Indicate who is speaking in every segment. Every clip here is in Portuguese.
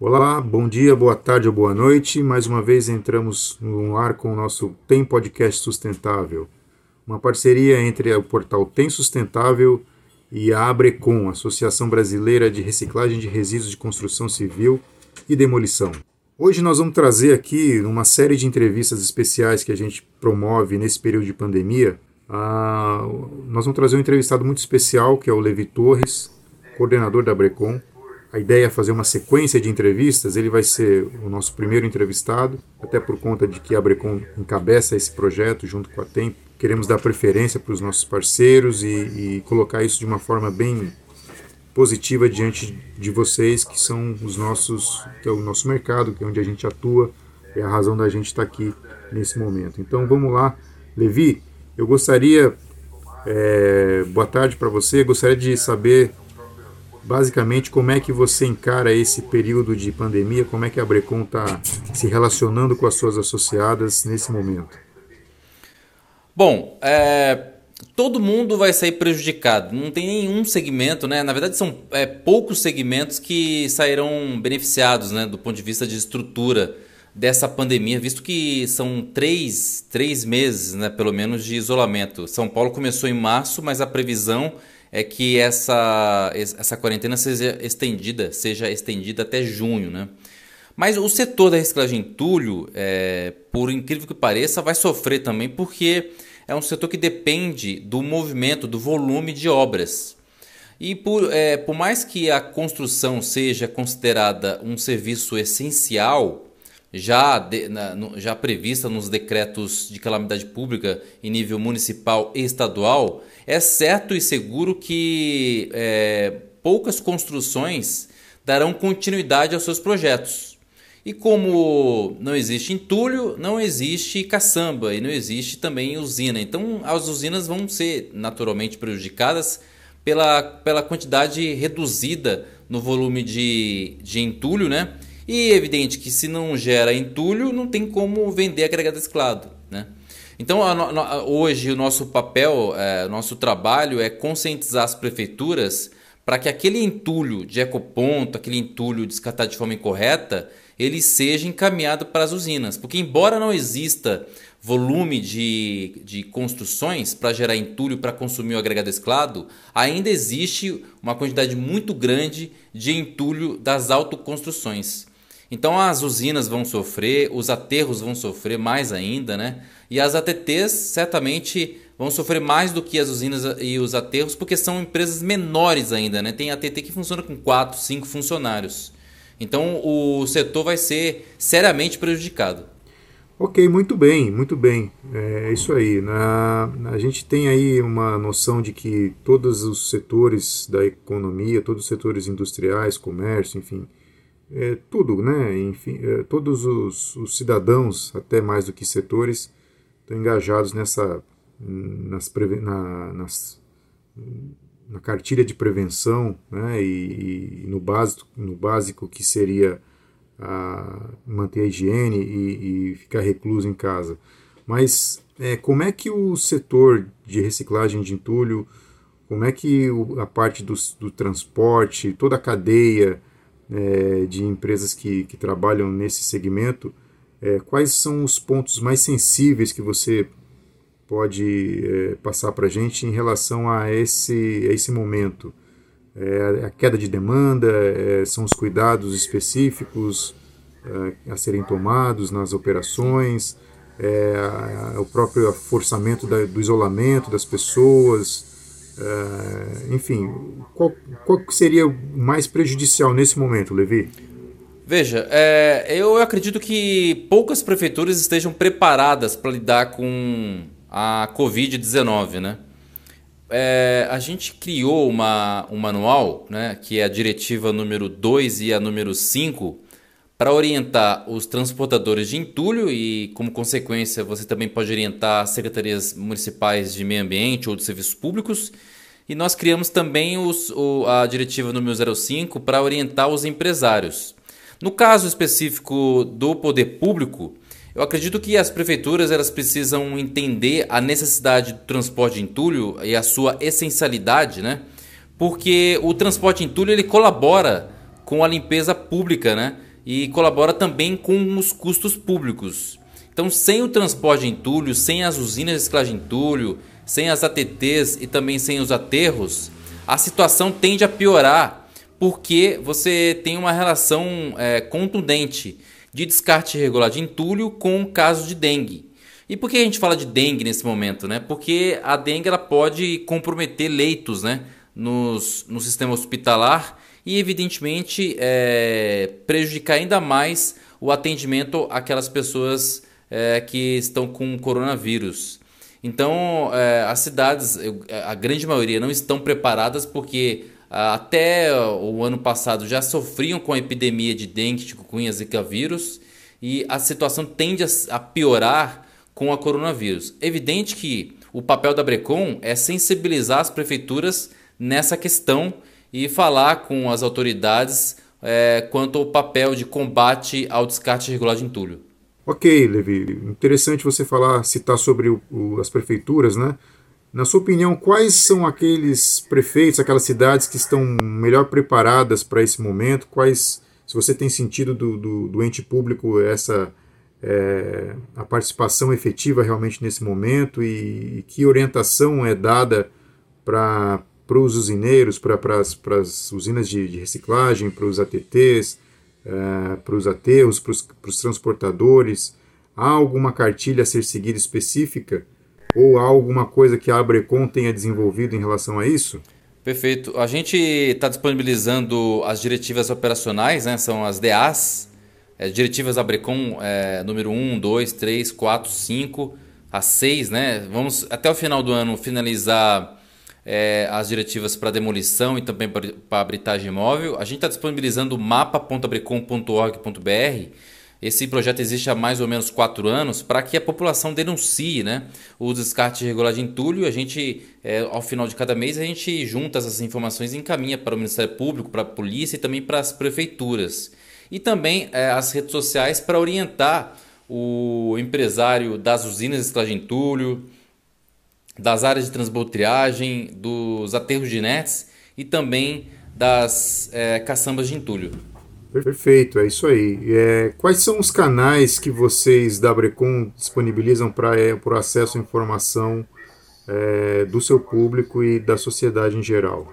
Speaker 1: Olá, bom dia, boa tarde ou boa noite. Mais uma vez entramos no ar com o nosso Tem Podcast Sustentável, uma parceria entre o portal Tem Sustentável e a Abrecom, Associação Brasileira de Reciclagem de Resíduos de Construção Civil e Demolição. Hoje nós vamos trazer aqui uma série de entrevistas especiais que a gente promove nesse período de pandemia. Ah, nós vamos trazer um entrevistado muito especial que é o Levi Torres, coordenador da Abrecom a ideia é fazer uma sequência de entrevistas. Ele vai ser o nosso primeiro entrevistado, até por conta de que a Brecon encabeça esse projeto junto com a Tempo. Queremos dar preferência para os nossos parceiros e, e colocar isso de uma forma bem positiva diante de vocês, que são os nossos, que é o nosso mercado, que é onde a gente atua, é a razão da gente estar aqui nesse momento. Então vamos lá, Levi. Eu gostaria, é, boa tarde para você. Gostaria de saber basicamente como é que você encara esse período de pandemia, como é que a Brecon está se relacionando com as suas associadas nesse momento?
Speaker 2: Bom, é, todo mundo vai sair prejudicado. Não tem nenhum segmento, né? Na verdade, são é, poucos segmentos que sairão beneficiados, né, do ponto de vista de estrutura dessa pandemia, visto que são três, três meses, né, pelo menos, de isolamento. São Paulo começou em março, mas a previsão é que essa, essa quarentena seja estendida, seja estendida até junho, né? Mas o setor da reciclagem entulho, é, por incrível que pareça, vai sofrer também porque é um setor que depende do movimento, do volume de obras. E por, é, por mais que a construção seja considerada um serviço essencial, já, de, na, no, já prevista nos decretos de calamidade pública em nível municipal e estadual, é certo e seguro que é, poucas construções darão continuidade aos seus projetos. E como não existe entulho, não existe caçamba e não existe também usina. Então as usinas vão ser naturalmente prejudicadas pela, pela quantidade reduzida no volume de, de entulho, né? E é evidente que se não gera entulho, não tem como vender agregado reciclado, né? Então, a, a, hoje, o nosso papel, é, nosso trabalho é conscientizar as prefeituras para que aquele entulho de ecoponto, aquele entulho descartado de forma incorreta, ele seja encaminhado para as usinas. Porque, embora não exista volume de, de construções para gerar entulho para consumir o agregado reciclado, ainda existe uma quantidade muito grande de entulho das autoconstruções. Então as usinas vão sofrer, os aterros vão sofrer mais ainda, né? E as ATTs certamente vão sofrer mais do que as usinas e os aterros, porque são empresas menores ainda, né? Tem ATT que funciona com 4, 5 funcionários. Então o setor vai ser seriamente prejudicado.
Speaker 1: Ok, muito bem, muito bem. É isso aí. Na, a gente tem aí uma noção de que todos os setores da economia, todos os setores industriais, comércio, enfim, é, tudo, né? Enfim, é, todos os, os, cidadãos, até mais do que setores, estão engajados nessa nas, na, nas, na cartilha de prevenção, né? E, e, no básico, no básico que seria a, manter a higiene e, e ficar recluso em casa. Mas é, como é que o setor de reciclagem de entulho, como é que o, a parte do, do transporte, toda a cadeia é, de empresas que, que trabalham nesse segmento, é, quais são os pontos mais sensíveis que você pode é, passar para a gente em relação a esse, a esse momento? É, a queda de demanda, é, são os cuidados específicos é, a serem tomados nas operações, a, o próprio forçamento da, do isolamento das pessoas, Uh, enfim, qual, qual seria mais prejudicial nesse momento, Levi?
Speaker 2: Veja, é, eu acredito que poucas prefeituras estejam preparadas para lidar com a Covid-19, né? É, a gente criou uma, um manual, né, que é a diretiva número 2 e a número 5, para orientar os transportadores de entulho e, como consequência, você também pode orientar as secretarias municipais de meio ambiente ou de serviços públicos e nós criamos também os, o, a diretiva número 05 para orientar os empresários. No caso específico do poder público, Eu acredito que as prefeituras elas precisam entender a necessidade do transporte de entulho e a sua essencialidade, né? Porque o transporte de entulho ele colabora com a limpeza pública, né? E colabora também com os custos públicos. Então, sem o transporte de entulho, sem as usinas de reciclagem de entulho, sem as ATTs e também sem os aterros, a situação tende a piorar porque você tem uma relação é, contundente de descarte irregular de entulho com casos de dengue. E por que a gente fala de dengue nesse momento? Né? Porque a dengue ela pode comprometer leitos né? Nos, no sistema hospitalar e, evidentemente, é, prejudicar ainda mais o atendimento àquelas pessoas é, que estão com coronavírus. Então, é, as cidades, a grande maioria, não estão preparadas porque até o ano passado já sofriam com a epidemia de dengue, chikungunya, zika vírus e a situação tende a piorar com a coronavírus. Evidente que o papel da Brecon é sensibilizar as prefeituras nessa questão e falar com as autoridades é, quanto ao papel de combate ao descarte irregular de entulho.
Speaker 1: Ok, Levi, interessante você falar, citar sobre o, o, as prefeituras, né? Na sua opinião, quais são aqueles prefeitos, aquelas cidades que estão melhor preparadas para esse momento? Quais, se você tem sentido do, do, do ente público essa é, a participação efetiva realmente nesse momento e, e que orientação é dada para os usineiros, para as usinas de, de reciclagem, para os ATTs, é, para os aterros, para os transportadores? Há alguma cartilha a ser seguida específica? Ou há alguma coisa que a Abrecon tenha desenvolvido em relação a isso?
Speaker 2: Perfeito. A gente está disponibilizando as diretivas operacionais, né? são as DAs, é, diretivas Abrecon é, número 1, 2, 3, 4, 5, a 6. Né? Vamos até o final do ano finalizar é, as diretivas para demolição e também para habilitagem imóvel. A gente está disponibilizando o mapa.abrecon.org.br esse projeto existe há mais ou menos quatro anos para que a população denuncie né, o descarte irregular de entulho. A gente, é, ao final de cada mês, a gente junta essas informações e encaminha para o Ministério Público, para a polícia e também para as prefeituras. E também é, as redes sociais para orientar o empresário das usinas de reciclagem de entulho, das áreas de transbotriagem, dos aterros de nets e também das é, caçambas de entulho.
Speaker 1: Perfeito, é isso aí. É, quais são os canais que vocês da Brecon disponibilizam para é, o acesso à informação é, do seu público e da sociedade em geral?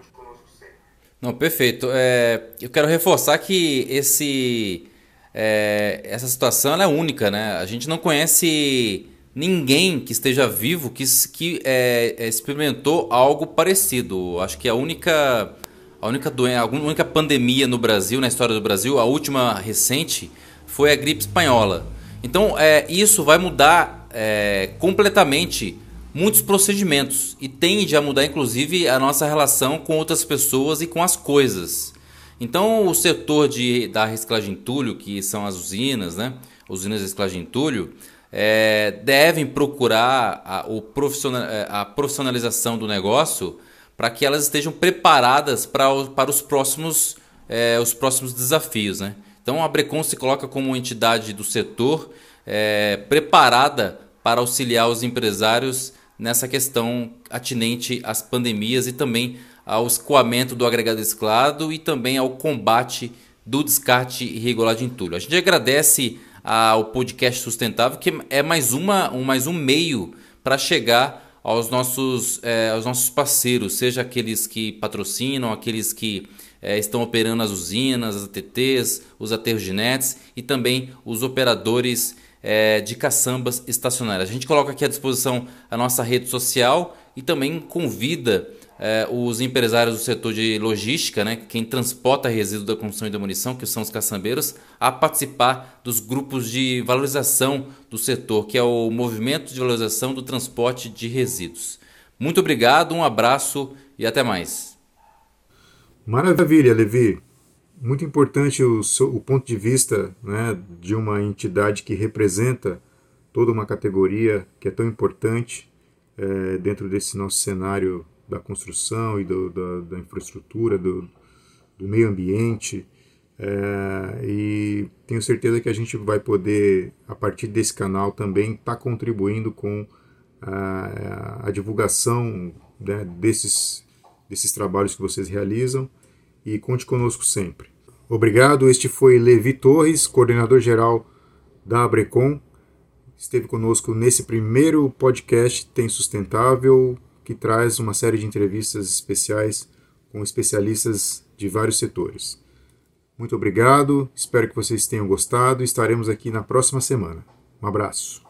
Speaker 2: Não, perfeito. É, eu quero reforçar que esse, é, essa situação é única, né? A gente não conhece ninguém que esteja vivo que, que é, experimentou algo parecido. Acho que a única a única doença, a única pandemia no Brasil, na história do Brasil, a última recente, foi a gripe espanhola. Então, é, isso vai mudar é, completamente muitos procedimentos e tende a mudar, inclusive, a nossa relação com outras pessoas e com as coisas. Então, o setor de, da reciclagem de entulho, que são as usinas, né? usinas de reciclagem de entulho, é, devem procurar a, o profissional, é, a profissionalização do negócio para que elas estejam preparadas para, o, para os, próximos, é, os próximos desafios. Né? Então a Brecon se coloca como uma entidade do setor é, preparada para auxiliar os empresários nessa questão atinente às pandemias e também ao escoamento do agregado reciclado e também ao combate do descarte irregular de entulho. A gente agradece ao podcast sustentável que é mais uma um mais um meio para chegar aos nossos, é, aos nossos parceiros, seja aqueles que patrocinam, aqueles que é, estão operando as usinas, as ATTs, os aterros de nets e também os operadores é, de caçambas estacionárias. A gente coloca aqui à disposição a nossa rede social e também convida é, os empresários do setor de logística, né, quem transporta resíduos da construção e demolição, que são os caçambeiros, a participar dos grupos de valorização do setor, que é o Movimento de Valorização do Transporte de Resíduos. Muito obrigado, um abraço e até mais.
Speaker 1: Maravilha, Levi. Muito importante o, o ponto de vista né, de uma entidade que representa toda uma categoria que é tão importante é, dentro desse nosso cenário da construção e do, da, da, infraestrutura, do, do, meio ambiente. É, e tenho certeza que a gente vai poder, a partir desse canal, também estar tá contribuindo com a, a divulgação né, desses, desses trabalhos que vocês realizam e conte conosco sempre. Obrigado. Este foi Levi Torres, coordenador geral da Abrecom. Esteve conosco nesse primeiro podcast Tem Sustentável, que traz uma série de entrevistas especiais com especialistas de vários setores. Muito obrigado, espero que vocês tenham gostado. Estaremos aqui na próxima semana. Um abraço.